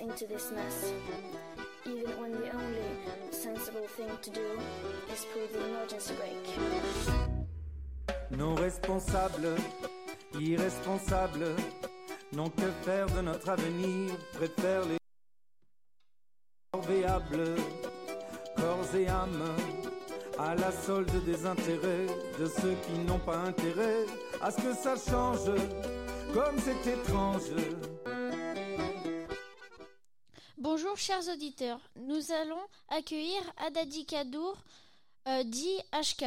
into this mess. Even when the only sensible thing to do is pull the emergency brake. Nos responsables, irresponsables, n'ont que faire de notre avenir, préfèrent les corvéables, corps et âme, à la solde des intérêts de ceux qui n'ont pas intérêt à ce que ça change, comme c'est étrange. Chers auditeurs, nous allons accueillir Adadi Kadour, euh, dit HK.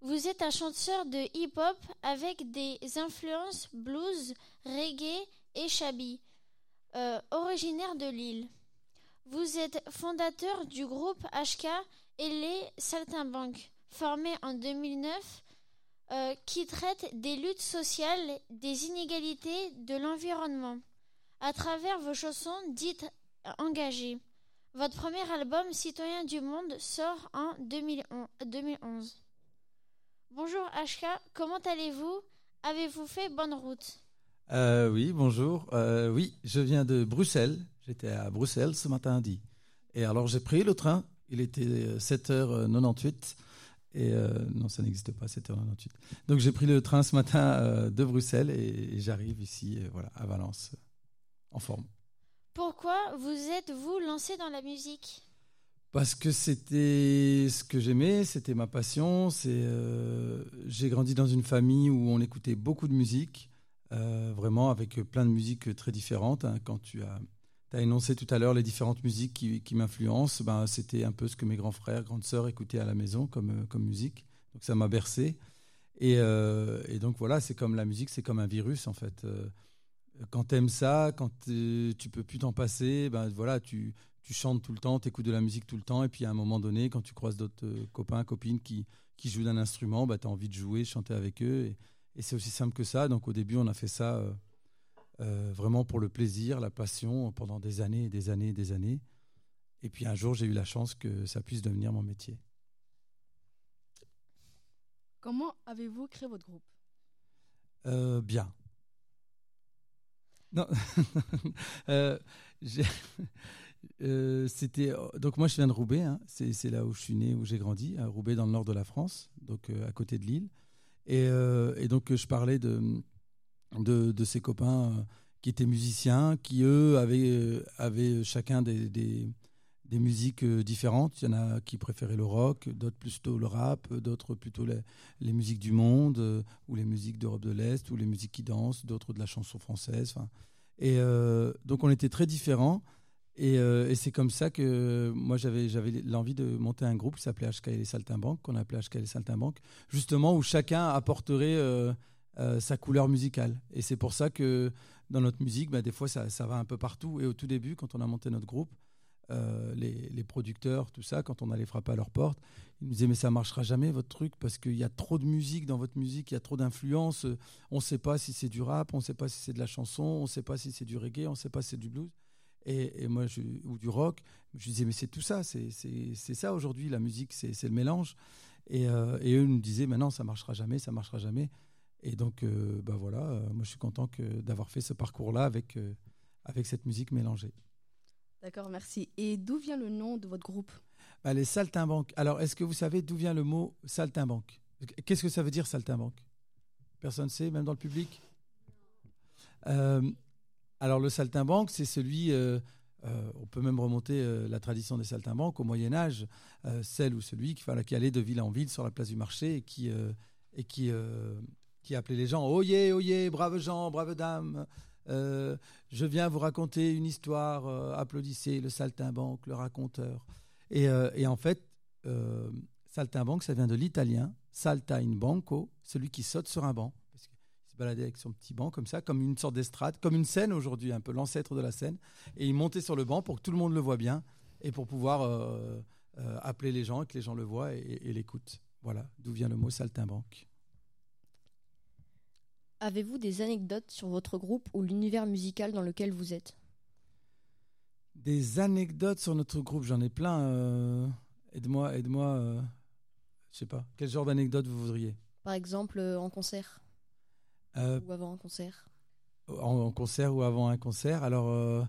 Vous êtes un chanteur de hip-hop avec des influences blues, reggae et shabby, euh, originaire de Lille. Vous êtes fondateur du groupe HK et les Saltimbanques, formé en 2009, euh, qui traite des luttes sociales, des inégalités, de l'environnement, à travers vos chansons dites engagées. Votre premier album, Citoyen du Monde, sort en 2011. Bonjour HK, comment allez-vous? Avez-vous fait bonne route? Euh, Oui, bonjour. Euh, oui, je viens de Bruxelles. J'étais à Bruxelles ce matin dit. Et alors j'ai pris le train. Il était 7h98. Et euh, non, ça n'existe pas, 7h98. Donc j'ai pris le train ce matin de Bruxelles et, et j'arrive ici, voilà, à Valence, en forme. Pourquoi vous êtes-vous lancé dans la musique? Parce que c'était ce que j'aimais, c'était ma passion. Euh, j'ai grandi dans une famille où on écoutait beaucoup de musique, euh, vraiment avec plein de musiques très différentes. Hein. Quand tu as, énoncé tout à l'heure les différentes musiques qui, m'influencent, ben, c'était un peu ce que mes grands frères, grandes sœurs écoutaient à la maison comme, comme musique. Donc ça m'a bercé. Euh, et, donc voilà, c'est comme la musique, c'est comme un virus en fait. Euh, quand t'aimes ça, quand tu peux plus t'en passer, ben voilà, tu, tu chantes tout le temps, tu écoutes de la musique tout le temps, et puis à un moment donné, quand tu croises d'autres euh, copains, copines qui, qui jouent d'un instrument, bah, tu as envie de jouer, chanter avec eux. Et, et c'est aussi simple que ça. Donc au début, on a fait ça euh, euh, vraiment pour le plaisir, la passion, pendant des années et des années et des années. Et puis un jour, j'ai eu la chance que ça puisse devenir mon métier. Comment avez-vous créé votre groupe? Euh, Bien. Non, euh, euh, c'était donc moi je viens de Roubaix, hein. c'est là où je suis né, où j'ai grandi, à Roubaix dans le nord de la France, donc euh, à côté de Lille. Et, donc je parlais de de, copains qui étaient musiciens, qui eux avaient avaient chacun des, des musiques différentes. Il y en a qui préféraient le rock, d'autres plutôt le rap, d'autres plutôt les, musiques du monde, ou les musiques d'Europe de l'Est, ou les musiques qui dansent, d'autres de la chanson française. Et euh, donc on était très différents. Et, euh, c'est comme ça que moi j'avais l'envie de monter un groupe qui s'appelait HK et les Saltimbanques, qu'on appelait HK et les Saltimbanques, justement où chacun apporterait euh, euh, sa couleur musicale. Et c'est pour ça que dans notre musique, bah, des fois ça, ça va un peu partout. Et au tout début, quand on a monté notre groupe, euh, les, les, producteurs, tout ça, quand on allait frapper à leur porte, ils nous disaient mais ça marchera jamais votre truc parce qu'il y a trop de musique dans votre musique, il y a trop d'influence. On ne sait pas si c'est du rap, on ne sait pas si c'est de la chanson, on ne sait pas si c'est du reggae, on ne sait pas si c'est du blues. Et, et moi, je, ou du rock, je disais mais c'est tout ça, c'est ça aujourd'hui la musique, c'est le mélange. Et, euh, et, eux nous disaient mais non ça marchera jamais, ça marchera jamais. Et donc euh, bah voilà, euh, moi je suis content d'avoir fait ce parcours là avec euh, avec cette musique mélangée. D'accord, merci. Et d'où vient le nom de votre groupe? Bah, Les saltimbanques. Alors, est-ce que vous savez d'où vient le mot saltimbanque? Qu'est-ce que ça veut dire saltimbanque? Personne ne sait, même dans le public? Euh, Alors, le saltimbanque, c'est celui. Euh, euh, on peut même remonter la tradition des saltimbanques au Moyen Âge, celle ou celui qui, qui allait de ville en ville sur la place du marché et qui et qui qui appelait les gens oyez oyez braves gens braves dames euh, je viens vous raconter une histoire, euh, applaudissez le saltimbanque, le raconteur. Et, euh, en fait, saltimbanque, ça vient de l'italien salta in banco, celui qui saute sur un banc. Parce qu'il se baladait avec son petit banc comme ça, comme une sorte d'estrade, comme une scène aujourd'hui, un peu l'ancêtre de la scène. Et il montait sur le banc pour que tout le monde le voit bien et pour pouvoir appeler les gens et que les gens le voient et, et l'écoutent. Voilà d'où vient le mot saltimbanque. Avez-vous des anecdotes sur votre groupe ou l'univers musical dans lequel vous êtes? Des anecdotes sur notre groupe, j'en ai plein. Euh, aide-moi, aide-moi. Euh, je sais pas. Quel genre d'anecdote vous voudriez? Par exemple, euh, en concert euh, ou avant un concert en, en, concert ou avant un concert. Alors,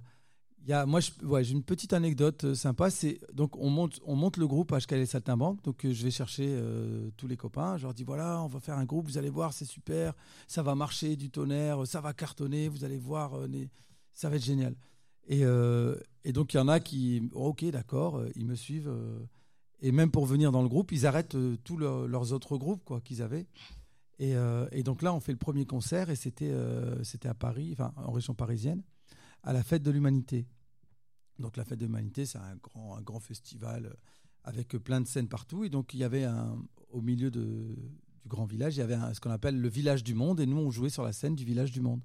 y a, moi, j'ai une petite anecdote euh, sympa. C'est donc on monte, on monte le groupe HKL Saltimbanque. Donc euh, je vais chercher euh, tous les copains. Je leur dis voilà, on va faire un groupe. Vous allez voir, c'est super. Ça va marcher du tonnerre. Ça va cartonner. Vous allez voir, ça va être génial. Et, et donc il y en a qui, oh, ok, d'accord, ils me suivent. et même pour venir dans le groupe, ils arrêtent tous leurs- autres groupes quoi qu'ils avaient. Et, et donc là, on fait le premier concert et c'était c'était à Paris, enfin en région parisienne, à la fête de l'humanité. Donc la fête de l'humanité, c'est un grand, un grand festival euh, avec plein de scènes partout. Et donc il y avait au milieu du grand village, il y avait ce qu'on appelle le village du monde. Et nous, on jouait sur la scène du village du monde.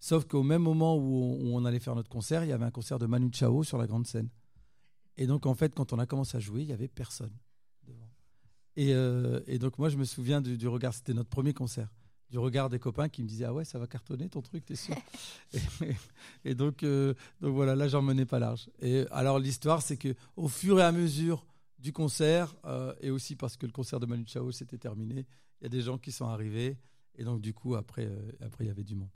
Sauf qu'au même moment où on, allait faire notre concert, il y avait un concert de Manu Chao sur la grande scène. Et donc en fait, quand on a commencé à jouer, il y avait personne devant. Et, euh, donc moi, je me souviens du regard. C'était notre premier concert. Du regard des copains qui me disaient ah ouais ça va cartonner ton truc t'es sûr et, et donc euh, donc voilà là j'en menais pas large. Et alors l'histoire c'est que au fur et à mesure du concert euh, et aussi parce que le concert de Manu Chao s'était terminé il y a des gens qui sont arrivés et donc du coup après euh, après il y avait du monde.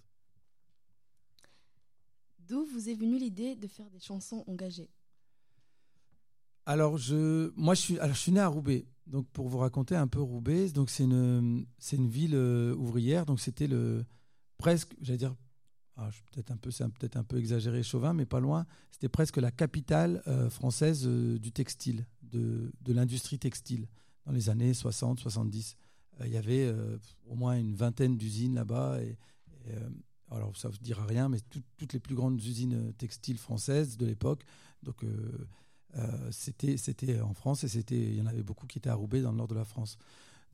D'où vous est venue l'idée de faire des chansons engagées? Alors, je, moi, je suis, alors, je suis né à Roubaix. Donc, pour vous raconter un peu Roubaix, donc c'est une, c'est une ville euh, ouvrière. Donc, c'était le presque, j'allais dire, ah, peut-être un peu, c'est peut-être un peu exagéré, chauvin, mais pas loin. C'était presque la capitale euh, française euh, du textile, de, de l'industrie textile, dans les années 60, 70. Euh, Il y avait au moins une vingtaine d'usines là-bas. Alors, ça ne vous dira rien, mais tout- toutes les plus grandes usines textiles françaises de l'époque. C'était c'était en France et c'était il y en avait beaucoup qui étaient à Roubaix dans le nord de la France.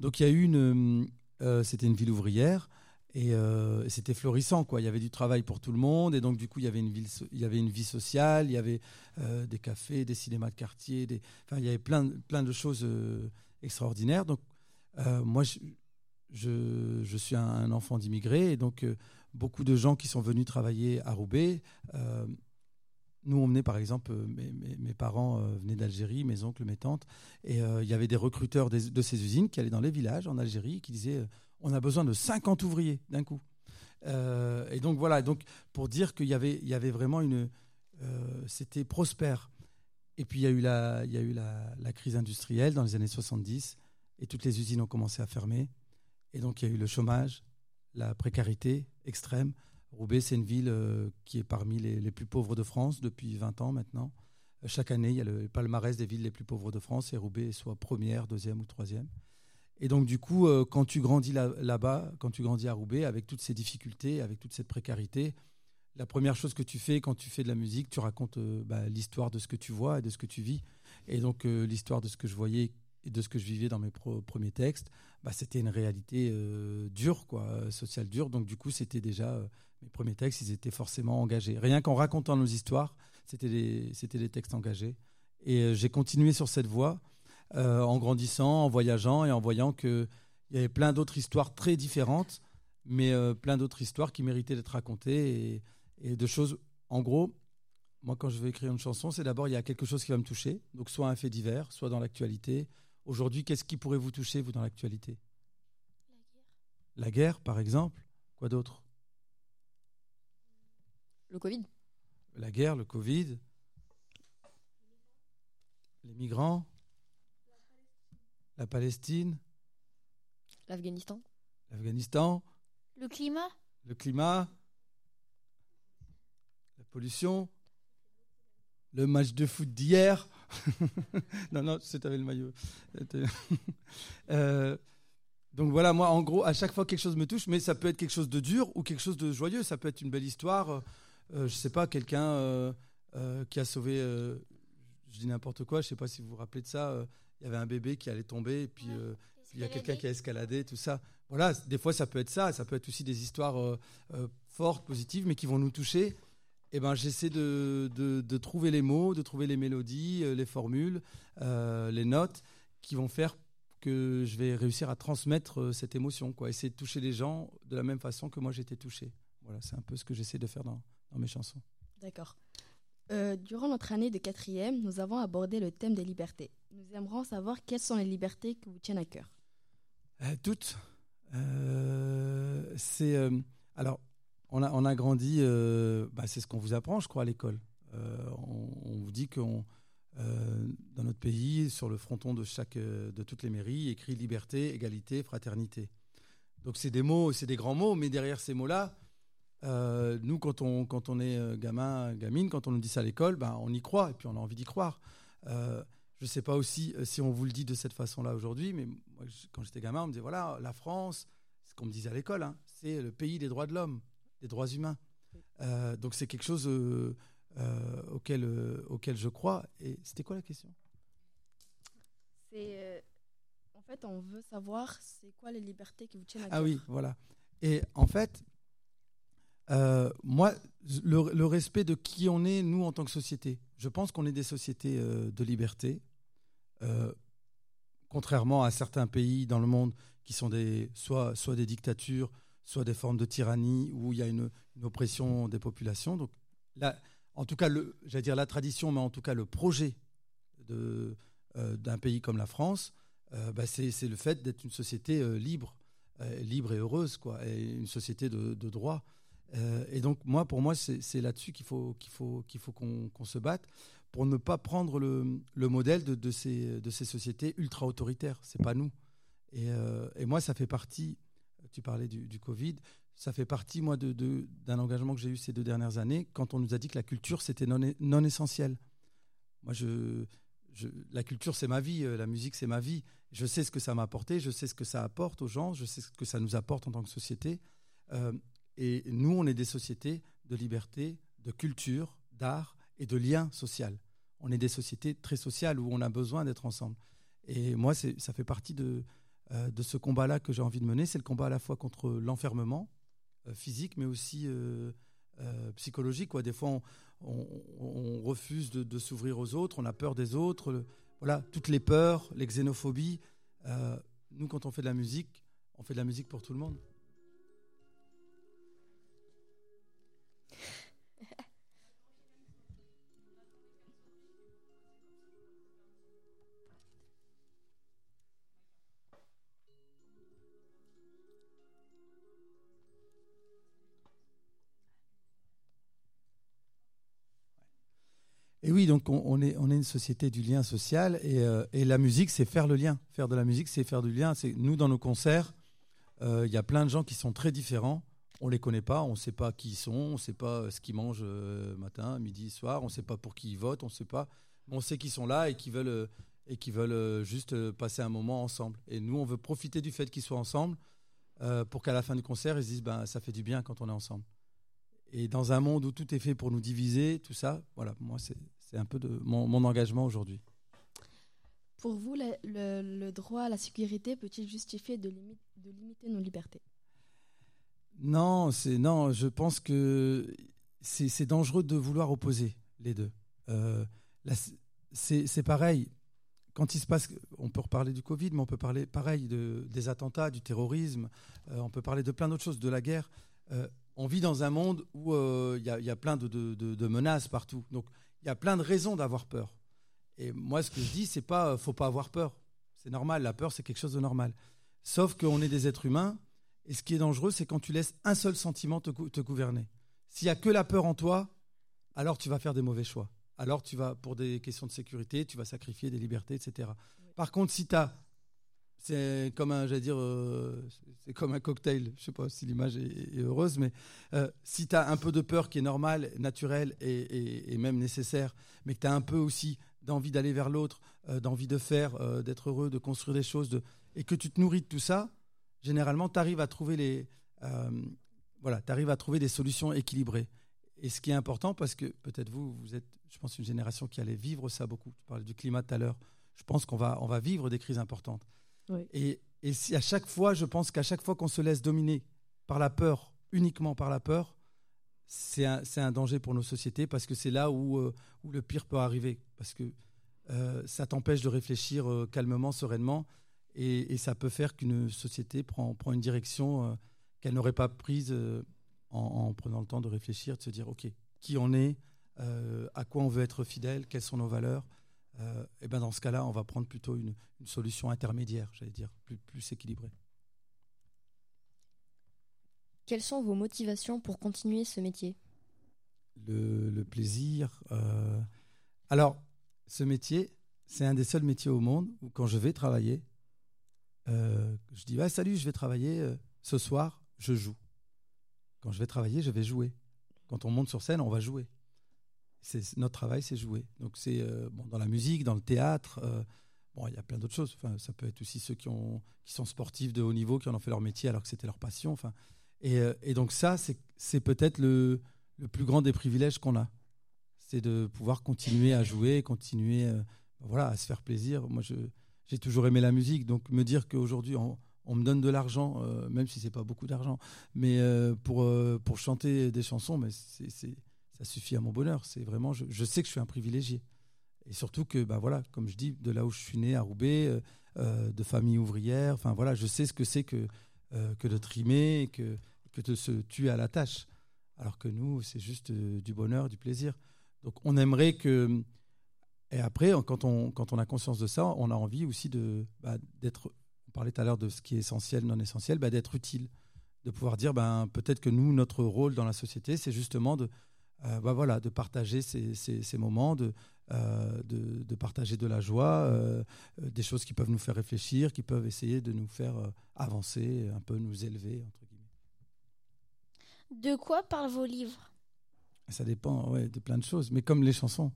Donc il y a eu une euh, c'était une ville ouvrière et, euh, et c'était florissant quoi. Il y avait du travail pour tout le monde et donc du coup il y avait une ville il y avait une vie sociale, il y avait euh, des cafés, des cinémas de quartier, enfin il y avait plein plein de choses euh, extraordinaires. Donc euh, moi je, je suis un, enfant d'immigrés et donc euh, beaucoup de gens qui sont venus travailler à Roubaix euh, nous, on venait par exemple, euh, mes, parents euh, venaient d'Algérie, mes oncles, mes tantes, et euh, il y avait des recruteurs de ces usines qui allaient dans les villages en Algérie qui disaient on a besoin de 50 ouvriers d'un coup. Et donc voilà, donc pour dire qu'il y avait, il y avait vraiment une, c'était prospère. Et puis il y a eu la, il y a eu la, la crise industrielle dans les années 70 et toutes les usines ont commencé à fermer. Et donc il y a eu le chômage, la précarité extrême. Roubaix, c'est une ville euh, qui est parmi les, plus pauvres de France depuis 20 ans maintenant. Euh, Chaque année, il y a le palmarès des villes les plus pauvres de France et Roubaix est soit première, deuxième ou troisième. Et donc, du coup, euh, quand tu grandis là- là-bas, quand tu grandis à Roubaix, avec toutes ces difficultés, avec toute cette précarité, la première chose que tu fais quand tu fais de la musique, tu racontes bah, l'histoire de ce que tu vois et de ce que tu vis. Et donc, l'histoire de ce que je voyais de ce que je vivais dans mes premiers textes, bah, c'était une réalité euh, dure, quoi, euh, sociale dure. Donc, du coup, c'était déjà euh, mes premiers textes, ils étaient forcément engagés. Rien qu'en racontant nos histoires, c'était des, textes engagés. Et j'ai continué sur cette voie en grandissant, en voyageant et en voyant qu'il y avait plein d'autres histoires très différentes, mais plein d'autres histoires qui méritaient d'être racontées et, et de choses. En gros, moi, quand je vais écrire une chanson, c'est d'abord il y a quelque chose qui va me toucher, donc soit un fait divers, soit dans l'actualité. Aujourd'hui, qu'est-ce qui pourrait vous toucher, vous, dans l'actualité? La guerre, par exemple. Quoi d'autre? Le Covid. La guerre, le Covid, les migrants, la Palestine, L'Afghanistan. l'Afghanistan, Le climat. Le climat, la pollution, le match de foot d'hier. non, non, c'est avec le maillot. C'était- Euh, donc voilà, moi, en gros, à chaque fois quelque chose me touche, mais ça peut être quelque chose de dur ou quelque chose de joyeux. Ça peut être une belle histoire. euh, euh, je sais pas, quelqu'un euh, euh, qui a sauvé. euh, je dis n'importe quoi. Je sais pas si vous vous rappelez de ça. euh, Il y avait un bébé qui allait tomber et puis. Euh, il y a quelqu'un qui a escaladé, tout ça. Voilà, des fois ça peut être ça, ça peut être aussi des histoires euh, euh, fortes, positives, mais qui vont nous toucher. Et ben, j'essaie de, de- de trouver les mots, de trouver les mélodies, euh, les formules, euh, les notes, qui vont faire que je vais réussir à transmettre euh, cette émotion, quoi. Essayer de toucher les gens de la même façon que moi été touché. Voilà, c'est un peu ce que j'essaie de faire dans, dans mes chansons. D'accord. Euh, durant notre année de quatrième, nous avons abordé le thème des libertés. Nous aimerions savoir quelles sont les libertés qui vous tiennent à cœur. Euh, toutes. C'est alors on a on a grandi. euh, bah, c'est ce qu'on vous apprend, je crois, à l'école. on, on, vous dit qu'on dans notre pays, sur le fronton de chaque de toutes les mairies, écrit liberté, égalité, fraternité. Donc c'est des mots, c'est des grands mots, mais derrière ces mots-là, euh, nous, quand on, quand on est euh, gamin, gamine, quand on nous dit ça à l'école, ben, on y croit et puis on a envie d'y croire. Euh, je ne sais pas aussi si on vous le dit de cette façon-là aujourd'hui, mais moi, quand j'étais gamin, on me disait voilà, la France, ce qu'on me disait à l'école, hein, c'est le pays des droits de l'homme, des droits humains. donc c'est quelque chose auquel, auquel je crois. Et c'était quoi la question? C'est en fait, on veut savoir c'est quoi les libertés qui vous tiennent à ah cœur. Ah oui, voilà. Et en fait, euh, moi, le, respect de qui on est, nous, en tant que société. Je pense qu'on est des sociétés euh, de liberté, euh, contrairement à certains pays dans le monde qui sont des, soit, soit des dictatures, soit des formes de tyrannie où il y a une, oppression des populations. Donc, en tout cas, j'allais dire la tradition, mais en tout cas le projet d'un pays comme la France, bah, c'est le fait d'être une société libre, libre et heureuse, quoi, et une société de, droit. Euh, et donc, moi, pour moi, c'est là-dessus qu'il faut qu'il faut qu'il faut qu'on se batte pour ne pas prendre le, le modèle de, de, ces, de ces sociétés ultra autoritaires. C'est pas nous. Et, euh, et, moi, ça fait partie. Tu parlais du, Covid. Ça fait partie, moi, d'un de, engagement que j'ai eu ces deux dernières années, quand on nous a dit que la culture, c'était non, non essentiel. Moi, je la culture, c'est ma vie. Euh, la musique, c'est ma vie. Je sais ce que ça m'a apporté. Je sais ce que ça apporte aux gens. Je sais ce que ça nous apporte en tant que société. Euh, et nous, on est des sociétés de liberté, de culture, d'art et de lien social. On est des sociétés très sociales où on a besoin d'être ensemble. Et moi, ça fait partie de, euh, de ce combat-là que j'ai envie de mener. C'est le combat à la fois contre l'enfermement euh, physique, mais aussi euh, psychologique. Quoi. Des fois, on, refuse de, s'ouvrir aux autres, on a peur des autres. voilà, toutes les peurs, les xénophobies. nous, quand on fait de la musique, on fait de la musique pour tout le monde. Donc on, est, on est une société du lien social et, euh, et la musique, c'est faire le lien. Faire de la musique, c'est faire du lien. C'est nous dans nos concerts, euh, il y a plein de gens qui sont très différents. On les connaît pas, on ne sait pas qui ils sont, on ne sait pas ce qu'ils mangent euh, matin, midi, soir, on ne sait pas pour qui ils votent, on sait pas. On sait qu'ils sont là et qu'ils veulent et veulent juste passer un moment ensemble. Et nous, on veut profiter du fait qu'ils soient ensemble pour qu'à la fin du concert, ils se disent ben ça fait du bien quand on est ensemble. Et dans un monde où tout est fait pour nous diviser, tout ça, voilà, moi c'est c'est un peu de mon, engagement aujourd'hui. Pour vous, le, droit à la sécurité peut-il justifier de, de, limiter nos libertés? Non, c'est non. Je pense que c'est dangereux de vouloir opposer les deux. Euh, c'est pareil. Quand il se passe, on peut reparler du Covid, mais on peut parler pareil de, des attentats, du terrorisme. Euh, on peut parler de plein d'autres choses, de la guerre. Euh, on vit dans un monde où il y, y, a plein de, de, de menaces partout. Donc il y a plein de raisons d'avoir peur. Et moi, ce que je dis, c'est pas, faut pas avoir peur. C'est normal. La peur, c'est quelque chose de normal. Sauf qu'on est des êtres humains. Et ce qui est dangereux, c'est quand tu laisses un seul sentiment te, gouverner. S'il y a que la peur en toi, alors tu vas faire des mauvais choix. Alors tu vas, pour des questions de sécurité, tu vas sacrifier des libertés, etc. Par contre, si tu as c'est comme un, j'allais dire, euh, c'est comme un cocktail. Je sais pas si l'image est, heureuse, mais euh, si tu as un peu de peur qui est normale, naturelle et, même nécessaire, mais que tu as un peu aussi d'envie d'aller vers l'autre, euh, d'envie de faire, d'être heureux, de construire des choses, et que tu te nourris de tout ça, généralement, tu arrives à trouver les, voilà, arrives à trouver des solutions équilibrées. Et ce qui est important, parce que peut-être vous, vous êtes, je pense, une génération qui allait vivre ça beaucoup. Tu parlais du climat tout à l'heure. Je pense qu'on va, on va vivre des crises importantes. Et, si à chaque fois, je pense qu'à chaque fois qu'on se laisse dominer par la peur, uniquement par la peur, c'est un, un, danger pour nos sociétés parce que c'est là où, euh, où, le pire peut arriver. Parce que euh, ça t'empêche de réfléchir euh, calmement, sereinement, et, ça peut faire qu'une société prend, prend, une direction qu'elle n'aurait pas prise en, en, prenant le temps de réfléchir, de se dire, OK, qui on est, à quoi on veut être fidèle, quelles sont nos valeurs, et euh, eh ben dans ce cas-là, on va prendre plutôt une, solution intermédiaire, j'allais dire, plus, plus équilibrée. Quelles sont vos motivations pour continuer ce métier? Le, le plaisir. euh, Alors, ce métier, c'est un des seuls métiers au monde où quand je vais travailler, euh, je dis ouais, salut, je vais travailler euh, ce soir, je joue. Quand je vais travailler, je vais jouer. Quand on monte sur scène, on va jouer. Notre travail, c'est jouer. Donc c'est euh, bon dans la musique, dans le théâtre. euh, bon, il y a plein d'autres choses. Enfin, ça peut être aussi ceux qui ont qui sont sportifs de haut niveau, qui en ont fait leur métier alors que c'était leur passion. Enfin, et, euh, et donc ça, c'est peut-être le le plus grand des privilèges qu'on a, c'est de pouvoir continuer à jouer, continuer, voilà, à se faire plaisir. Moi, j'ai toujours aimé la musique, donc me dire qu'aujourd'hui on, on me donne de l'argent, même si c'est pas beaucoup d'argent, mais pour pour chanter des chansons, mais c'est- ça suffit à mon bonheur. C'est vraiment, je, sais que je suis un privilégié, et surtout que, bah voilà, comme je dis, de là où je suis né, à Roubaix, euh, euh, de famille ouvrière, enfin voilà, je sais ce que c'est que euh, que de trimer, que que de se tuer à la tâche, alors que nous, c'est juste du bonheur, du plaisir. Donc on aimerait que et après, quand on, quand on a conscience de ça, on a envie aussi de bah, d'être. On parlait tout à l'heure de ce qui est essentiel, non essentiel, bah, d'être utile, de pouvoir dire, ben peut-être que nous, notre rôle dans la société, c'est justement de, euh, bah, voilà, de partager ces, ces, ces moments, de, euh, de, de partager de la joie, euh, des choses qui peuvent nous faire réfléchir, qui peuvent essayer de nous faire avancer, un peu nous élever entre guillemets. De quoi parlent vos livres? Ça dépend ouais, de plein de choses, mais comme les chansons,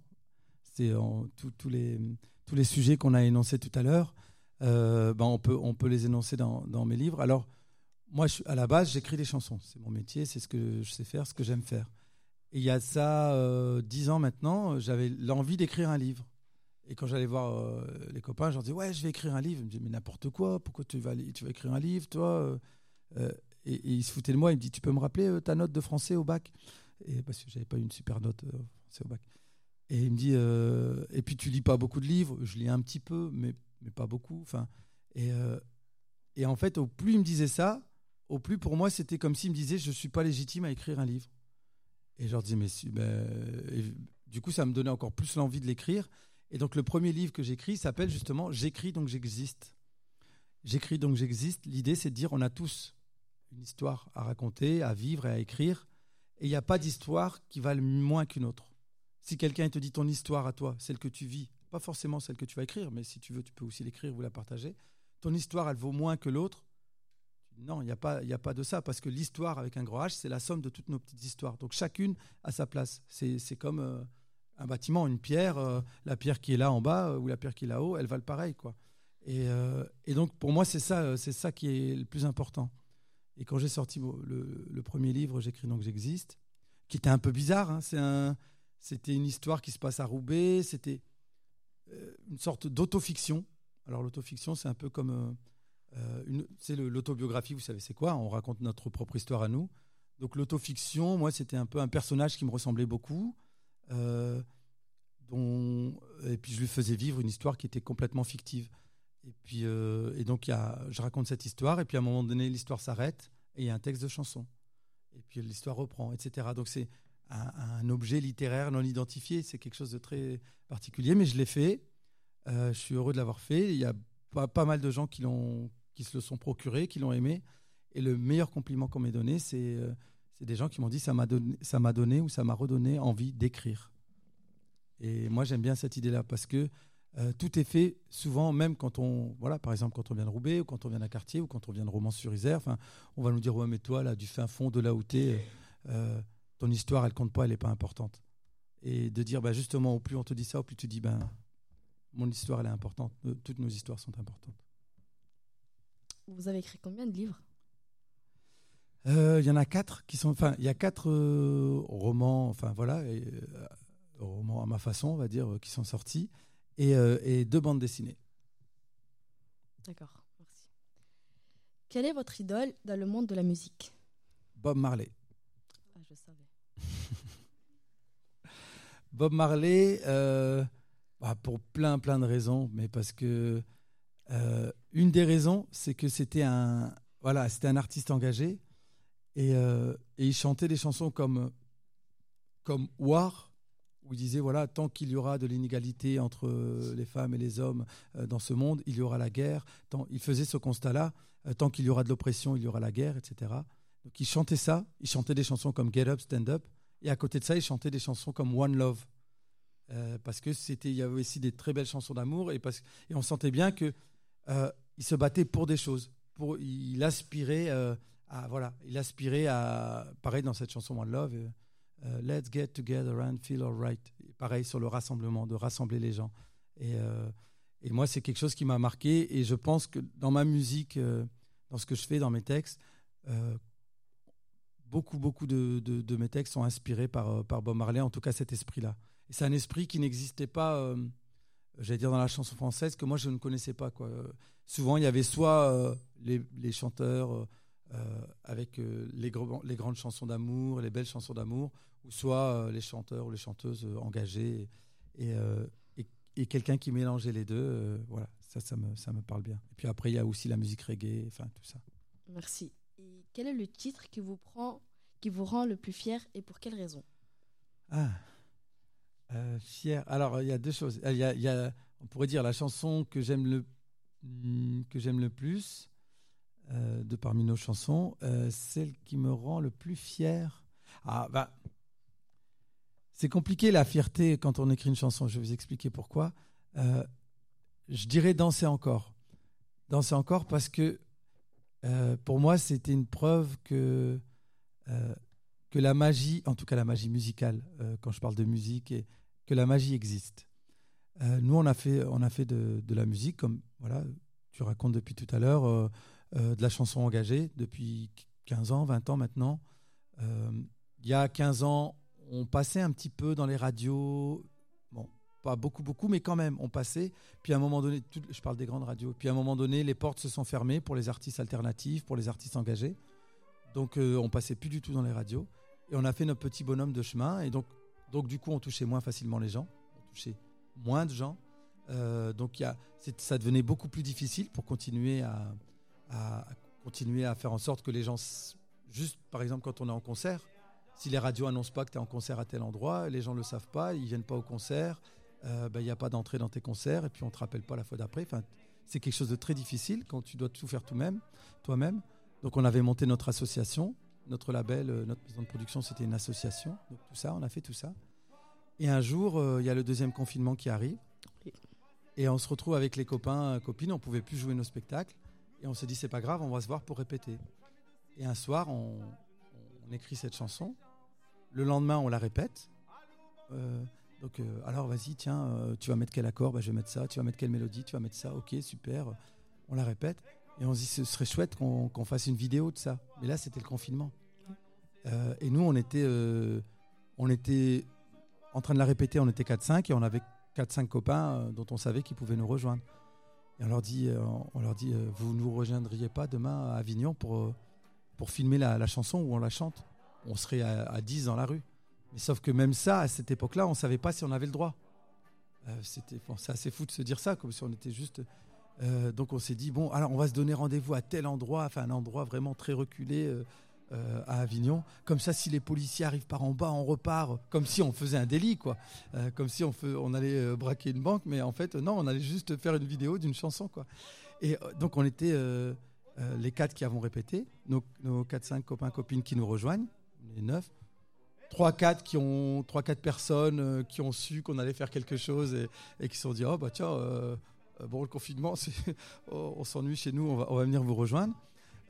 c'est en- tous- les, tous les sujets qu'on a énoncés tout à l'heure, ben on, peut, on peut les énoncer dans, dans mes livres. Alors, moi, je, à la base, j'écris des chansons. C'est mon métier, c'est ce que je sais faire, ce que j'aime faire. Il y a ça euh, dix ans maintenant, j'avais l'envie d'écrire un livre. Et quand j'allais voir euh, les copains, je leur disais, ouais, je vais écrire un livre. Ils me disaient, mais n'importe quoi, pourquoi tu vas, écrire un livre, toi euh, et, et ils se foutaient de moi. Ils me disent, tu peux me rappeler ta note de français au bac? Et Parce que j'avais pas eu une super note français au bac. Et il me dit, et puis tu lis pas beaucoup de livres. Je lis un petit peu, mais, mais pas beaucoup. Enfin, et, et en fait, au plus il me disait ça, au plus pour moi, c'était comme s'il me disait, je suis pas légitime à écrire un livre. Et je leur dis, mais ben, du coup, ça me donnait encore plus l'envie de l'écrire. Et donc, le premier livre que j'écris s'appelle justement J'écris donc j'existe. J'écris donc j'existe. L'idée, c'est de dire, on a tous une histoire à raconter, à vivre et à écrire. Et il n'y a pas d'histoire qui valent moins qu'une autre. Si quelqu'un te dit ton histoire à toi, celle que tu vis, pas forcément celle que tu vas écrire, mais si tu veux, tu peux aussi l'écrire ou la partager. Ton histoire, elle vaut moins que l'autre. Non, il n'y a, pas- a pas de ça, parce que l'histoire avec un grand H, c'est la somme de toutes nos petites histoires. Donc chacune a sa place. C'est comme euh, un bâtiment, une pierre. euh, la pierre qui est là en bas euh, ou la pierre qui est là-haut, elle valent pareil. Quoi. Et, et donc pour moi, c'est ça, c'est ça qui est le plus important. Et quand j'ai sorti le, premier livre, J'écris donc j'existe, qui était un peu bizarre, hein, un, c'était une histoire qui se passe à Roubaix, c'était une sorte d'autofiction. Alors l'autofiction, c'est un peu comme... euh, euh, c'est le- l'autobiographie, vous savez c'est quoi? On raconte notre propre histoire à nous. Donc l'autofiction, moi, c'était un peu un personnage qui me ressemblait beaucoup. euh, dont, et puis je lui faisais vivre une histoire qui était complètement fictive. Et puis euh, et donc y a, je raconte cette histoire et puis à un moment donné l'histoire s'arrête et il y a un texte de chanson. Et puis l'histoire reprend, etc. Donc c'est un, un objet littéraire non identifié. C'est quelque chose de très particulier, mais je l'ai fait. Euh, je suis heureux de l'avoir fait. Il y a pas, pas mal de gens qui l'ont, qui se le sont procurés, qui l'ont aimé. Et le meilleur compliment qu'on m'ait donné, c'est euh, des gens qui m'ont dit ça m'a donné, donné ou ça m'a redonné envie d'écrire. Et moi j'aime bien cette idée-là parce que euh, tout est fait souvent, même quand on, voilà, par exemple quand on vient de Roubaix ou quand on vient d'un quartier ou quand on vient de Romans-sur-Isère, on va nous dire ouais mais toi là du fin fond de là où t'es, euh, ton histoire elle compte pas, elle est pas importante. Et de dire bah justement au plus on te dit ça, au plus tu dis ben mon histoire elle est importante, Euh, toutes nos histoires sont importantes. Vous avez écrit combien de livres? Euh, Il y en a quatre qui sont. Enfin, il y a quatre euh, romans, enfin voilà, et, euh, romans à ma façon, on va dire, qui sont sortis, et, et deux bandes dessinées. D'accord, merci. Quelle est votre idole dans le monde de la musique? Bob Marley. ah, Je savais. Bob Marley, bah, pour plein plein de raisons, mais parce que euh, une des raisons, c'est que c'était un voilà, c'était un artiste engagé et, euh, et il chantait des chansons comme comme War, où il disait voilà, tant qu'il y aura de l'inégalité entre les femmes et les hommes euh, dans ce monde, il y aura la guerre. Tant, il faisait ce constat-là, tant qu'il y aura de l'oppression, il y aura la guerre, etc. Donc il chantait ça, il chantait des chansons comme Get Up, Stand Up, Et à côté de ça, il chantait des chansons comme One Love. Parce que c'était, il y avait aussi des très belles chansons d'amour et et on sentait bien que euh, il se battait pour des choses, il aspirait euh, à voilà, il aspirait à pareil dans cette chanson One Love, euh, Let's get together and feel alright. Pareil sur le rassemblement, de rassembler les gens. Et, moi c'est quelque chose qui m'a marqué et je pense que dans ma musique, dans ce que je fais, dans mes textes, beaucoup beaucoup de, mes textes sont inspirés par par Bob Marley, en tout cas cet esprit-là c'est un esprit qui n'existait pas, j'allais dire, dans la chanson française, que moi je ne connaissais pas. Quoi. Souvent, il y avait soit euh, les, chanteurs euh, avec les, les, grandes chansons d'amour, les belles chansons d'amour, ou soit les chanteurs ou les chanteuses engagés, et, et, quelqu'un qui mélangeait les deux. voilà, ça, ça me, ça me parle bien. Et puis après, il y a aussi la musique reggae, enfin tout ça. Merci. Et quel est le titre qui vous, prend, qui vous rend le plus fier et pour quelle raison? Ah euh, fier. Alors, il y a deux choses. A, il y a, on pourrait dire la chanson que j'aime le, j'aime le plus euh, de parmi nos chansons, euh, celle qui me rend le plus fier. Ah, bah, c'est compliqué la fierté quand on écrit une chanson. Je vais vous expliquer pourquoi. je dirais danser encore. Danser encore parce que pour moi, c'était une preuve que que la magie, en tout cas la magie musicale, quand je parle de musique que la magie existe. Euh, nous, on a fait, on a fait de, la musique, comme voilà, tu racontes depuis tout à l'heure, euh, euh, de la chanson engagée depuis 15 ans, 20 ans maintenant. il y a 15 ans, on passait un petit peu dans les radios, bon, pas beaucoup, beaucoup, mais quand même, on passait. Puis à un moment donné, je parle des grandes radios, puis à un moment donné, les portes se sont fermées pour les artistes alternatifs, pour les artistes engagés. Donc on passait plus du tout dans les radios. Et on a fait notre petit bonhomme de chemin. Et donc donc du coup, on touchait moins facilement les gens, on touchait moins de gens. Euh, donc ça devenait beaucoup plus difficile pour continuer à, continuer à faire en sorte que les gens, juste par exemple quand on est en concert, si les radios annoncent pas que tu es en concert à tel endroit, les gens ne le savent pas, ils viennent pas au concert, euh, ben, il n'y a pas d'entrée dans tes concerts et puis on te rappelle pas la fois d'après. Enfin, c'est quelque chose de très difficile quand tu dois tout faire toi-même. toi-même. Donc on avait monté notre association notre label, euh, notre maison de production, c'était une association. Donc tout ça, on a fait tout ça. Et un jour, euh, il y a le deuxième confinement qui arrive. Et on se retrouve avec les copains, euh, copines. On pouvait plus jouer nos spectacles. Et on s'est dit, c'est pas grave, on va se voir pour répéter. Et un soir, on, écrit cette chanson. Le lendemain, on la répète. donc, alors vas-y, tiens, tu vas mettre quel accord? Bah, Je vais mettre ça. Tu vas mettre quelle mélodie? Tu vas mettre ça. Ok, super. On la répète. Et on se dit, ce serait chouette qu'on fasse une vidéo de ça. Mais là, c'était le confinement. Euh, et nous, on était, euh, on était en train de la répéter, on était 4-5 et on avait 4-5 copains euh, dont on savait qu'ils pouvaient nous rejoindre. Et on leur dit, on leur dit vous ne nous rejoindriez pas demain à Avignon pour, pour filmer la, chanson où on la chante? On serait à, 10 dans la rue. Mais sauf que même ça, à cette époque-là, on ne savait pas si on avait le droit. C'était c'est assez fou de se dire ça, comme si on était juste euh, donc on s'est dit, bon, alors on va se donner rendez-vous à tel endroit, enfin un endroit vraiment très reculé euh, euh, à Avignon. Comme ça, si les policiers arrivent par en bas, on repart, comme si on faisait un délit, quoi. comme si on, on allait braquer une banque, mais en fait, non, on allait juste faire une vidéo d'une chanson, quoi. Et donc on était les quatre qui avons répété, nos, nos 4-5 copains, copines qui nous rejoignent, les neuf. 3-4 qui ont 3-4 personnes qui ont su qu'on allait faire quelque chose et, qui se sont dit oh bah tiens bon, le confinement, on s'ennuie chez nous, on va, on va, venir vous rejoindre.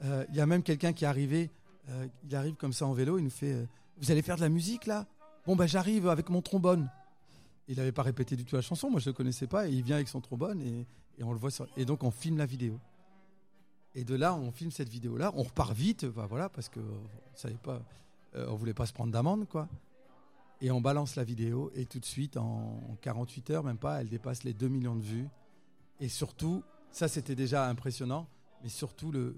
Euh, il y a même quelqu'un qui est arrivé, euh, il arrive comme ça en vélo, il nous fait Vous allez faire de la musique là? Bon, bah j'arrive avec mon trombone. Il n'avait pas répété du tout la chanson, moi je ne le connaissais pas, et il vient avec son trombone et, on le voit Et donc on filme la vidéo. Et de là, on filme cette vidéo-là, on repart vite, bah, voilà, parce que on savait pas, on voulait pas se prendre d'amende, quoi. Et on balance la vidéo, et tout de suite, en 48 heures, même pas, elle dépasse les 2 millions de vues. Et surtout, ça c'était déjà impressionnant, mais surtout le,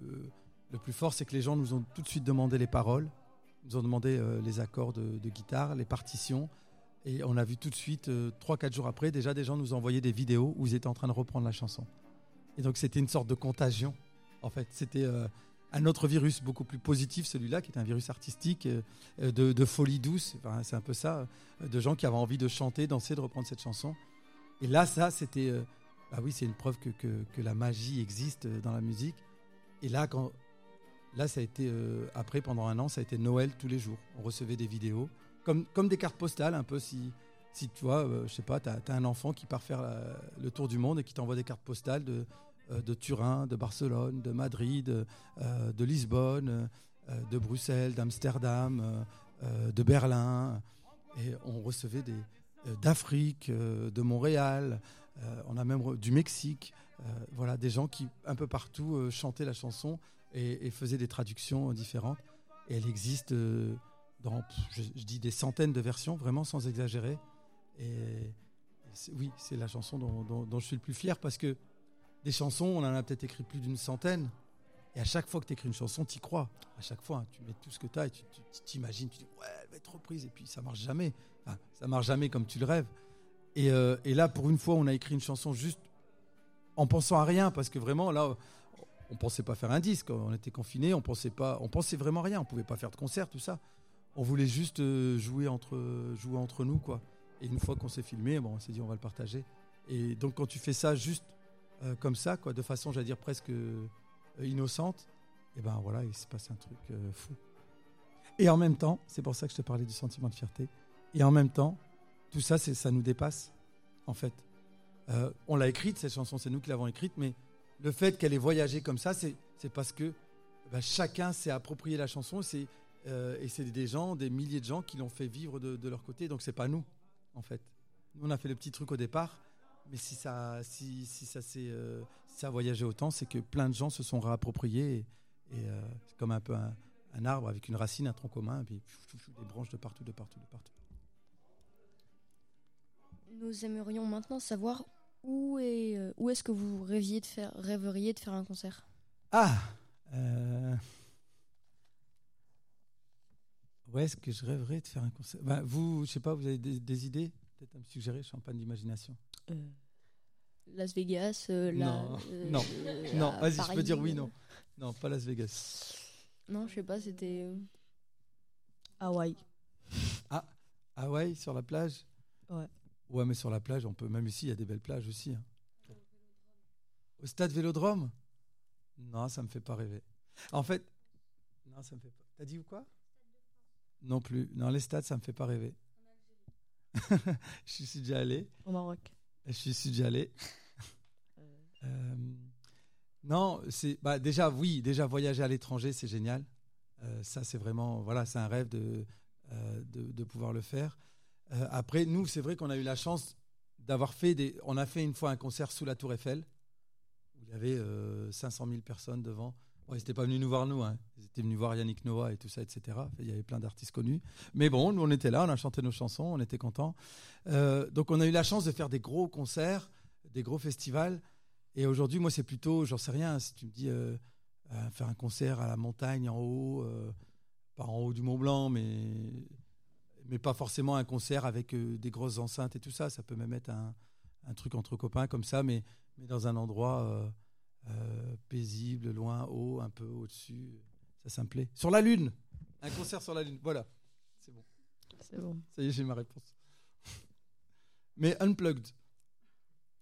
le plus fort, c'est que les gens nous ont tout de suite demandé les paroles, nous ont demandé euh, les accords de, guitare, les partitions. Et on a vu tout de suite, euh, trois, 4 jours après, déjà des gens nous envoyaient des vidéos où ils étaient en train de reprendre la chanson. Et donc c'était une sorte de contagion. En fait, c'était euh, un autre virus beaucoup plus positif, celui-là, qui est un virus artistique, de, de, folie douce. Enfin, c'est un peu ça, de gens qui avaient envie de chanter, danser, de reprendre cette chanson. Et là, ça, c'était ah oui, c'est une preuve que, que, la magie existe dans la musique. Et là, quand, là ça a été, euh, après, pendant un an, ça a été Noël tous les jours. On recevait des vidéos comme, comme des cartes postales, un peu. Si, si tu vois, euh, je sais pas, tu as, un enfant qui part faire le tour du monde et qui t'envoie des cartes postales de, euh, de Turin, de Barcelone, de Madrid, euh, de Lisbonne, euh, de Bruxelles, d'Amsterdam, euh, euh, de Berlin. Et on recevait des euh, d'Afrique, euh, de Montréal, euh, on a même du Mexique. euh, voilà, des gens qui, un peu partout, euh, chantaient la chanson et, faisaient des traductions différentes. Et elle existe dans, je, dis des centaines de versions, vraiment sans exagérer. Et, oui, c'est la chanson dont, je suis le plus fier parce que des chansons, on en a peut-être écrit plus d'une centaine. Et à chaque fois que tu écris une chanson, tu crois. À chaque fois, hein, tu mets tout ce que tu as et tu t'imagines, tu dis ouais, elle va être reprise. Et puis ça marche jamais. Enfin, ça marche jamais comme tu le rêves. Et, euh, et là, pour une fois, on a écrit une chanson juste en pensant à rien parce que vraiment, là, on pensait pas faire un disque. On était confinés, on pensait pas, on pensait vraiment rien. On pouvait pas faire de concert, tout ça. On voulait juste euh, jouer entre, jouer entre nous, quoi. Et une fois qu'on s'est filmé, bon, on s'est dit on va le partager. Et donc quand tu fais ça juste euh, comme ça, quoi, de façon, j'allais dire presque innocente, et ben voilà, il se passe un truc fou. Et en même temps, c'est pour ça que je te parlais du sentiment de fierté. Et en même temps, tout ça, ça nous dépasse, en fait. Euh, on l'a écrite cette chanson, c'est nous qui l'avons écrite, mais le fait qu'elle ait voyagé comme ça, c'est parce que bah, chacun s'est approprié la chanson. Euh, et c'est des gens, des milliers de gens qui l'ont fait vivre de, leur côté. Donc c'est pas nous, en fait. Nous on a fait le petit truc au départ, mais si ça, si, euh, a voyagé autant, c'est que plein de gens se sont réappropriés. Et, c'est comme un peu un, un arbre avec une racine, un tronc commun, et puis des branches de partout, de partout, de partout. Nous aimerions maintenant savoir où est euh, où est-ce que vous rêviez de faire rêveriez de faire un concert? Ah euh... Où est-ce que je rêverais de faire un concert? Ben, Vous, je sais pas, vous avez des, des idées? Peut-être à me suggérer, je suis en panne d'imagination. Las Vegas, euh, la- Non, euh, non, euh, non, vas-y, je peux dire oui, euh, non. Non, pas Las Vegas. Non, je sais pas, c'était. euh, Hawaï. Hawaï, sur la plage? Ouais. Ouais, mais sur la plage, on peut. Même ici, il y a des belles plages aussi. hein. Au stade Vélodrome? Non, ça me fait pas rêver. En fait, non, ça me fait pas. T'as dit où quoi? Non plus. Non, les stades, ça me fait pas rêver. je suis déjà allé. Au Maroc. Je suis déjà allé. Euh, non, c'est bah, déjà oui, déjà voyager à l'étranger, c'est génial. Euh, ça, c'est vraiment voilà, c'est un rêve de, euh, de, de pouvoir le faire. Euh, après, nous, c'est vrai qu'on a eu la chance d'avoir fait des. On a fait une fois un concert sous la Tour Eiffel où il y avait euh, 500 000 personnes devant. Ils n'étaient pas venus nous voir nous, hein. ils étaient venus voir Yannick Noah et tout ça, etc. Il y avait plein d'artistes connus. Mais bon, nous, on était là, on a chanté nos chansons, on était contents. Euh, donc, on a eu la chance de faire des gros concerts, des gros festivals. Et aujourd'hui, moi, c'est plutôt, j'en sais rien, si tu me dis euh, euh, faire un concert à la montagne en haut, euh, pas en haut du Mont Blanc, mais, mais pas forcément un concert avec euh, des grosses enceintes et tout ça. Ça peut même être un, un truc entre copains comme ça, mais, mais dans un endroit euh, euh, paisible, loin, haut, un peu au-dessus. Ça, ça me plaît. Sur la Lune Un concert sur la Lune, voilà. C'est bon. C'est bon. Ça y est, j'ai ma réponse. Mais unplugged.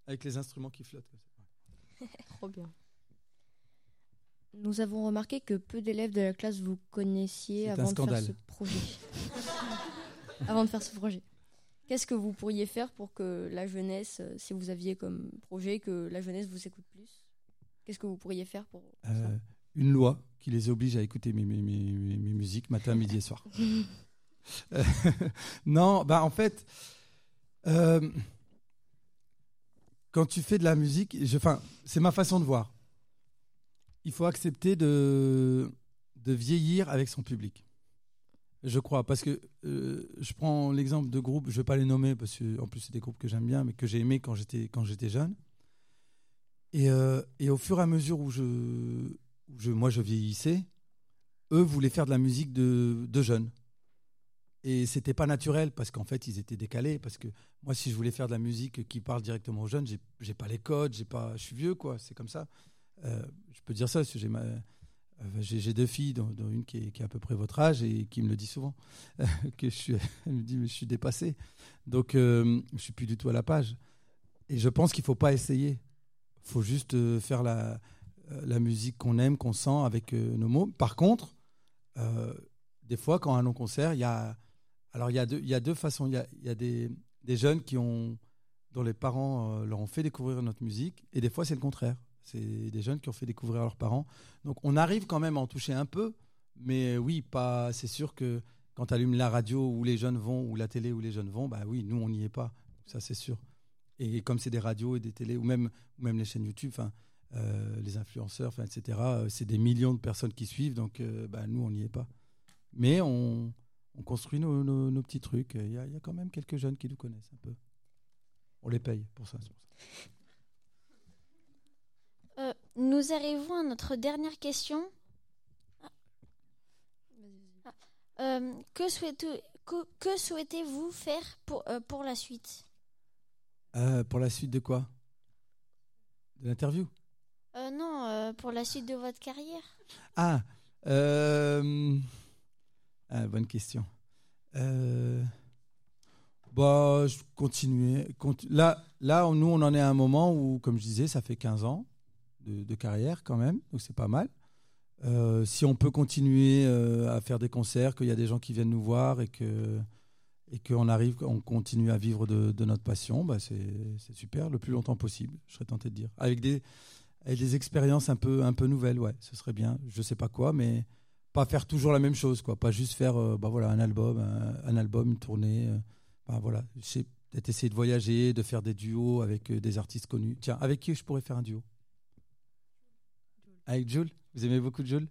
Avec les instruments qui flottent. comme ça. Trop bien. Nous avons remarqué que peu d'élèves de la classe vous connaissiez avant de faire ce projet. avant de faire ce projet. Qu'est-ce que vous pourriez faire pour que la jeunesse, euh, si vous aviez comme projet que la jeunesse vous écoute plus? Qu'est-ce que vous pourriez faire pour ça? Euh, une loi qui les oblige à écouter mes, mes, mes, mes- musiques matin, midi et soir. Euh, non, bah en fait, euh, quand tu fais de la musique, enfin, c'est ma façon de voir. Il faut accepter de, de vieillir avec son public. Je crois, parce que euh, je prends l'exemple de groupes, je ne vais pas les nommer, parce que en plus c'est des groupes que j'aime bien, mais que j'ai aimés quand j'étais quand j'étais jeune. Et, euh, et au fur et à mesure où je, où je, moi je vieillissais, eux voulaient faire de la musique de, de jeunes. Et c'était pas naturel parce qu'en fait ils étaient décalés. Parce que moi, si je voulais faire de la musique qui parle directement aux jeunes, j'ai j'ai pas les codes, j'ai pas, je suis vieux quoi. C'est comme ça. Euh, je peux dire ça parce que j'ai ma, j'ai deux filles, dont, une qui est, à peu près votre âge et qui me le dit souvent que je suis, elle me dit je suis dépassé. Donc euh, je suis plus du tout à la page. Et je pense qu'il faut pas essayer. faut juste euh, faire la, euh, la musique qu'on aime, qu'on sent avec euh, nos mots. Par contre, des fois, quand à un concert, il y a Alors, il y, a deux, il y a deux façons. Il y a, il des, des jeunes qui ont, dont les parents leur ont fait découvrir notre musique, et des fois, c'est le contraire. C'est des jeunes qui ont fait découvrir à leurs parents. Donc, on arrive quand même à en toucher un peu, mais oui, pas. C'est sûr que quand tu allumes la radio où les jeunes vont, ou la télé où les jeunes vont, bah oui, nous, on n'y est pas. Ça, c'est sûr. Et comme c'est des radios et des télés, ou même, même les chaînes YouTube, euh, les influenceurs, etc., euh, c'est des millions de personnes qui suivent, donc euh, bah, nous, on n'y est pas. Mais on, on construit nos, nos- petits trucs. Il y, a, quand même quelques jeunes qui nous connaissent un peu. On les paye pour ça. Nous arrivons à notre dernière question. Ah. Euh, que souhaitez- que- que souhaitez-vous faire pour, euh, pour la suite? Euh, pour la suite de quoi? De l'interview? Euh, Non, euh, pour la suite de votre carrière. Ah, euh, ah, bonne question. Euh, bah, je continuais. conti- là, là, nous, on en est à un moment où, comme je disais, ça fait 15 ans de, carrière quand même, donc c'est pas mal. Euh, si on peut continuer euh, à faire des concerts, qu'il y a des gens qui viennent nous voir et que et qu'on arrive, on continue à vivre de, de notre passion, bah c'est super, le plus longtemps possible, je serais tenté de dire. Avec des, avec des expériences un peu, un peu nouvelles, ouais, ce serait bien. Je sais pas quoi, mais pas faire toujours la même chose, quoi. Pas juste faire, euh, bah voilà, un album, un, album, une tournée. bah voilà, peut-être essayer de voyager, de faire des duos avec des artistes connus. Tiens, avec qui je pourrais faire un duo? Avec Jules Vous aimez beaucoup Jules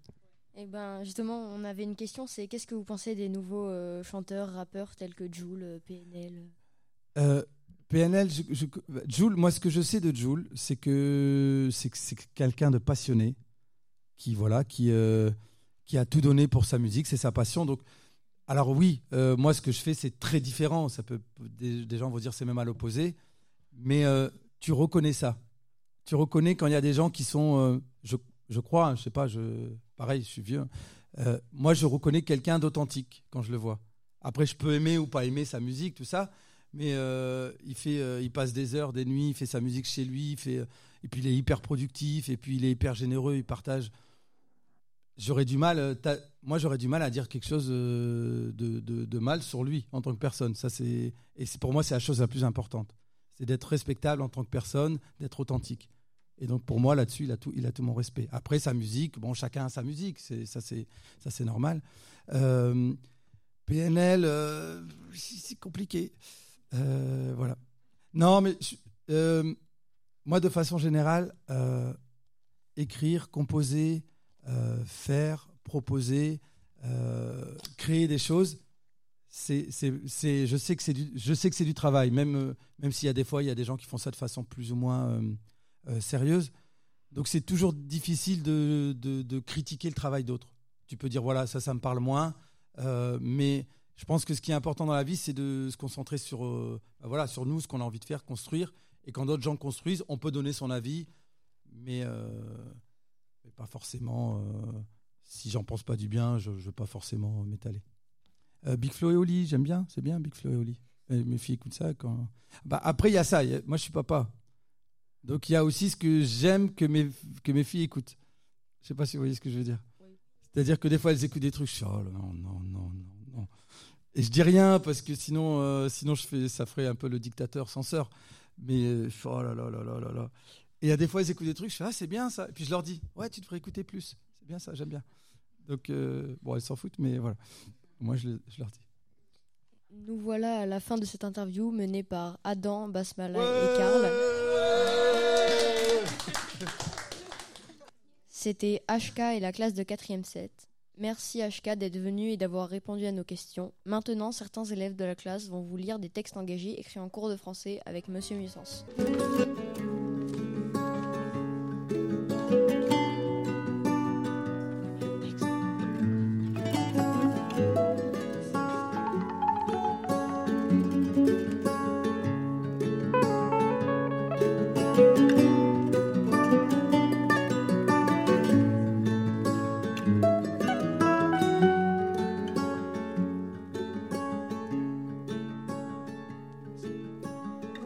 Eh ben, justement, on avait une question, c'est qu'est-ce que vous pensez des nouveaux euh, chanteurs, rappeurs tels que Joule, euh, PNL Euh, PNL, je, moi, ce que je sais de Jules, c'est que c'est que c'est quelqu'un de passionné, qui voilà, qui euh, qui a tout donné pour sa musique, c'est sa passion. Donc, alors oui, moi, ce que je fais, c'est très différent. Ça peut des, des gens vont dire c'est même à l'opposé, mais tu reconnais ça. Tu reconnais quand il y a des gens qui sont, je, je crois, hein, je sais pas, je, pareil, je suis vieux. euh, moi, je reconnais quelqu'un d'authentique quand je le vois. Après, je peux aimer ou pas aimer sa musique, tout ça, mais euh, il fait, euh, il passe des heures, des nuits, il fait sa musique chez lui, il fait, et puis il est hyper productif, et puis il est hyper généreux, il partage. J'aurais du mal, moi j'aurais du mal à dire quelque chose de, de- de mal sur lui en tant que personne. Ça c'est, et pour moi c'est la chose la plus importante, c'est d'être respectable en tant que personne, d'être authentique. Et donc pour moi là-dessus il a tout, il a tout mon respect. Après sa musique, bon chacun a sa musique, ça c'est ça c'est normal. Euh, PNL, euh, c'est compliqué. Euh, voilà. Non, mais moi, de façon générale, écrire, composer, faire, proposer, créer des choses, c'est, c'est, c'est- je sais que c'est du, je sais que c'est du travail, même, même s'il y a des fois, il y a des gens qui font ça de façon plus ou moins euh, sérieuse. Donc, c'est toujours difficile de, de, critiquer le travail d'autres. Tu peux dire, voilà, ça, ça me parle moins, euh, mais je pense que ce qui est important dans la vie, c'est de se concentrer sur, euh, bah voilà, sur nous, ce qu'on a envie de faire, construire. Et quand d'autres gens construisent, on peut donner son avis, mais, pas forcément. si j'en pense pas du bien, je ne veux pas forcément m'étaler. Big Flo et Oli, j'aime bien, c'est bien Big Flo et Oli. Mes filles écoutent ça quand. Bah, après, il y a ça. moi, je suis papa. Donc, il y a aussi ce que j'aime que mes, que mes filles écoutent. Je sais pas si vous voyez ce que je veux dire. C'est-à-dire que des fois, elles écoutent des trucs. Je suis, oh là, non, non, non, non, non. Et je dis rien parce que sinon, euh, sinon je fais, ça ferait un peu le dictateur censeur. Mais euh, je suis, oh là là là là là là. Et il y a des fois, ils écoutent des trucs. Je fais, ah, c'est bien ça. Et puis je leur dis, ouais, tu devrais écouter plus. C'est bien ça, j'aime bien. Donc, euh, bon, elles s'en foutent, mais voilà. Moi, je, le- je leur dis. Nous voilà à la fin de cette interview menée par Adam, Basmala et Karl. C'était HK et la classe de 4e 7. Merci HK d'être venu et d'avoir répondu à nos questions. Maintenant, certains élèves de la classe vont vous lire des textes engagés écrits en cours de français avec Monsieur Mussens.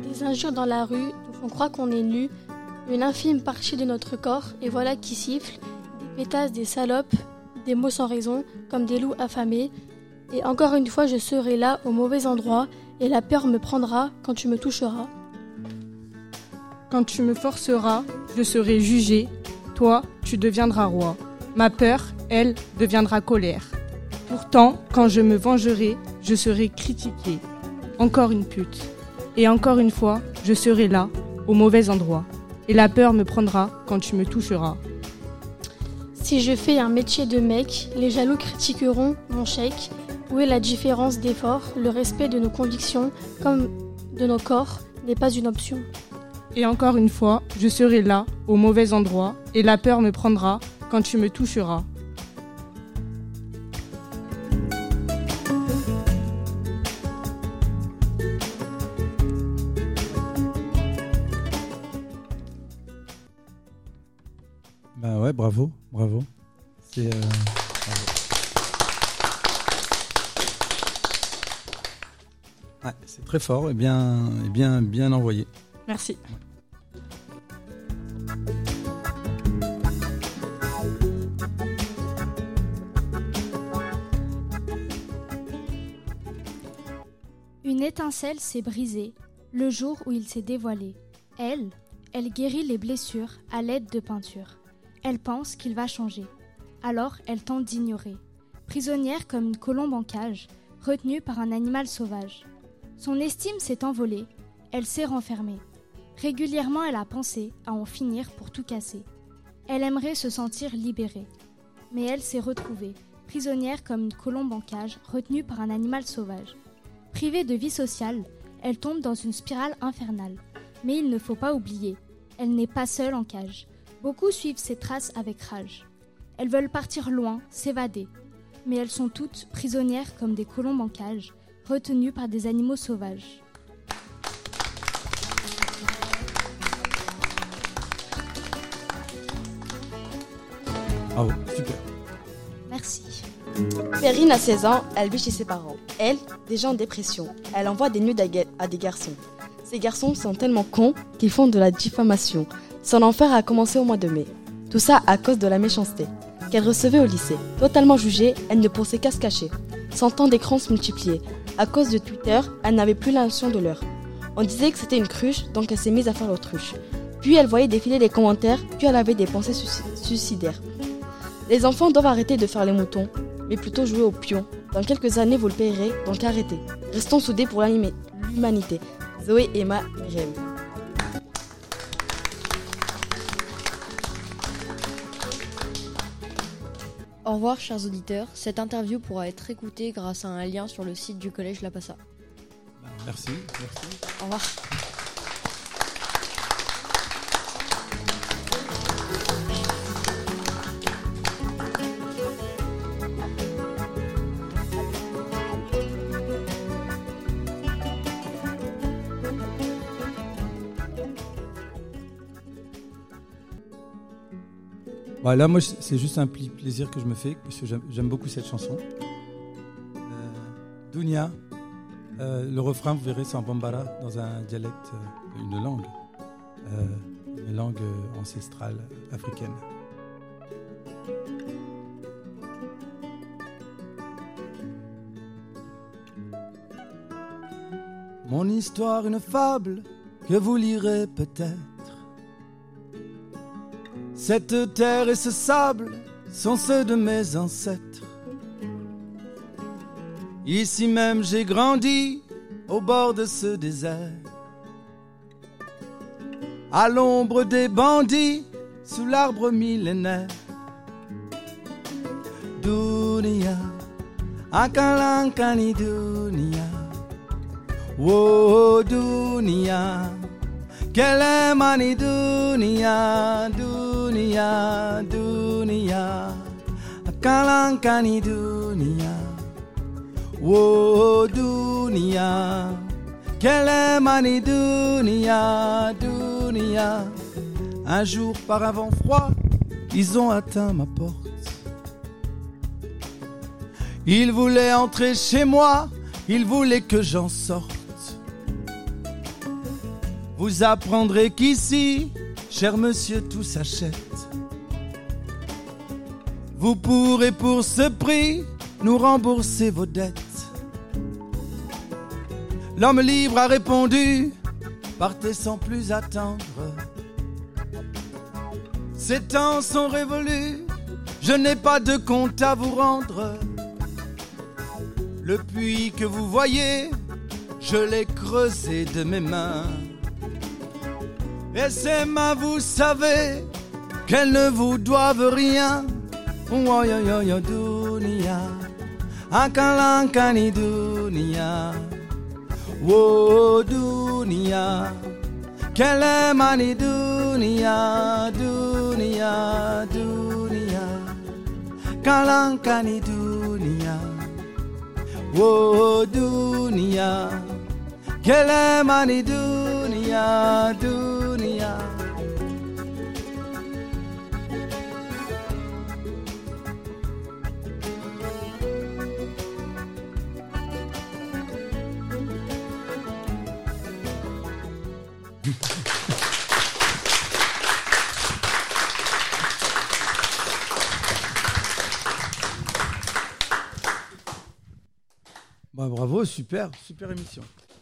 Des injures dans la rue font croire qu'on est nu, une infime partie de notre corps, et voilà qui siffle, des pétasses, des salopes, des mots sans raison, comme des loups affamés, Et encore une fois, je serai là au mauvais endroit, et la peur me prendra quand tu me toucheras. Quand tu me forceras, je serai jugé, toi, tu deviendras roi. Ma peur, elle, deviendra colère. Pourtant, quand je me vengerai, je serai critiqué. Encore une pute. Et encore une fois, je serai là, au mauvais endroit. Et la peur me prendra quand tu me toucheras. Si je fais un métier de mec, les jaloux critiqueront mon chèque. Où est la différence d'effort Le respect de nos convictions, comme de nos corps, n'est pas une option. Et encore une fois, je serai là, au mauvais endroit, et la peur me prendra quand tu me toucheras. Bravo, bravo. C'est euh. Ouais, c'est très fort et bien, et bien, bien envoyé. Merci. Une étincelle s'est brisée le jour où il s'est dévoilé. Elle, elle guérit les blessures à l'aide de peinture. Elle pense qu'il va changer. Alors elle tente d'ignorer. Prisonnière comme une colombe en cage, retenue par un animal sauvage. Son estime s'est envolée, elle s'est renfermée. Régulièrement elle a pensé à en finir pour tout casser. Elle aimerait se sentir libérée. Mais elle s'est retrouvée, prisonnière comme une colombe en cage, retenue par un animal sauvage. Privée de vie sociale, elle tombe dans une spirale infernale. Mais il ne faut pas oublier, elle n'est pas seule en cage. Beaucoup suivent ses traces avec rage. Elles veulent partir loin, s'évader. Mais elles sont toutes prisonnières comme des colombes en cage, retenues par des animaux sauvages. Bravo, super. Merci. Perrine a 16 ans, elle vit chez ses parents. Elle, déjà en dépression, elle envoie des nudes à des garçons. Ces garçons sont tellement cons qu'ils font de la diffamation. Son enfer a commencé au mois de mai. Tout ça à cause de la méchanceté qu'elle recevait au lycée. Totalement jugée, elle ne pensait qu'à se cacher. Son temps d'écran se multipliait. À cause de Twitter, elle n'avait plus la notion de l'heure. On disait que c'était une cruche, donc elle s'est mise à faire l'autruche. Puis elle voyait défiler les commentaires, puis elle avait des pensées suici- suicidaires. Les enfants doivent arrêter de faire les moutons, mais plutôt jouer au pion. Dans quelques années, vous le payerez, donc arrêtez. Restons soudés pour l'humanité. Zoé, Emma, Myriam. Au revoir, chers auditeurs. Cette interview pourra être écoutée grâce à un lien sur le site du collège La Passa. Merci, merci. Au revoir. Bah, là, moi, c'est juste un plaisir que je me fais, parce que j'aime beaucoup cette chanson. Euh, Dunia, euh, le refrain, vous verrez, c'est en bambara, dans un dialecte, euh, une langue, euh, une langue ancestrale africaine. Mon histoire, une fable que vous lirez peut-être. Cette terre et ce sable sont ceux de mes ancêtres. Ici même j'ai grandi au bord de ce désert. À l'ombre des bandits, sous l'arbre millénaire. Dunia, akalankani dunia. Oh dunia, kelemani dunia, dunia, dunia, dunia. Dunia, kelemani dunia, dunia. Un jour par un vent froid, ils ont atteint ma porte. Ils voulaient entrer chez moi, ils voulaient que j'en sorte. Vous apprendrez qu'ici, cher monsieur, tout s'achète. Vous pourrez pour ce prix nous rembourser vos dettes. L'homme libre a répondu, partez sans plus attendre. Ces temps sont révolus, je n'ai pas de compte à vous rendre. Le puits que vous voyez, je l'ai creusé de mes mains. Et ces mains, vous savez, qu'elles ne vous doivent rien. Woyoyoyo dunia, akalankani dunia. Wo dunia, kelemani dunia, dunia, dunia. Kalankani dunia. Wo dunia, kelemani dunia, dunia. Bah, bravo, super, super émission.